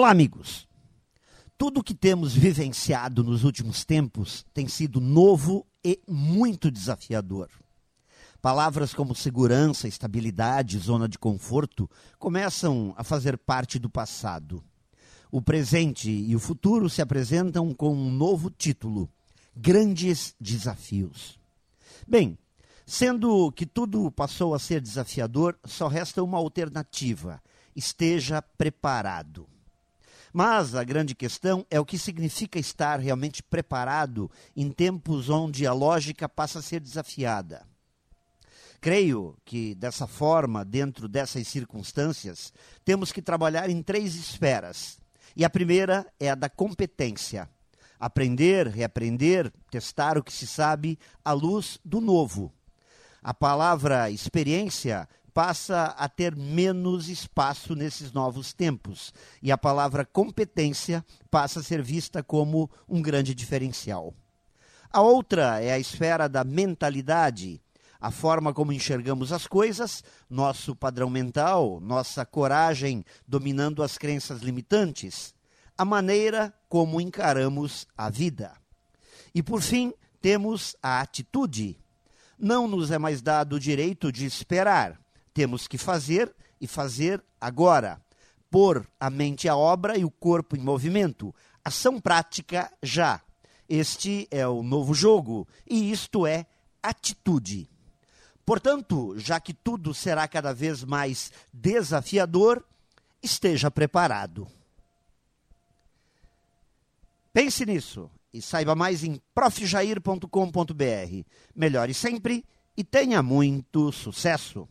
Olá, amigos. Tudo o que temos vivenciado nos últimos tempos tem sido novo e muito desafiador. Palavras como segurança, estabilidade, zona de conforto começam a fazer parte do passado. O presente e o futuro se apresentam com um novo título: Grandes Desafios. Bem, sendo que tudo passou a ser desafiador, só resta uma alternativa: esteja preparado. Mas a grande questão é o que significa estar realmente preparado em tempos onde a lógica passa a ser desafiada. Creio que, dessa forma, dentro dessas circunstâncias, temos que trabalhar em três esferas. E a primeira é a da competência. Aprender, reaprender, testar o que se sabe à luz do novo. A palavra experiência passa a ter menos espaço nesses novos tempos e a palavra competência passa a ser vista como um grande diferencial. A outra é a esfera da mentalidade, a forma como enxergamos as coisas, nosso padrão mental, nossa coragem dominando as crenças limitantes, a maneira como encaramos a vida. E por fim, temos a atitude. Não nos é mais dado o direito de esperar temos que fazer e fazer agora. Pôr a mente à obra e o corpo em movimento. Ação prática já. Este é o novo jogo e isto é atitude. Portanto, já que tudo será cada vez mais desafiador, esteja preparado. Pense nisso e saiba mais em profjair.com.br. Melhore sempre e tenha muito sucesso!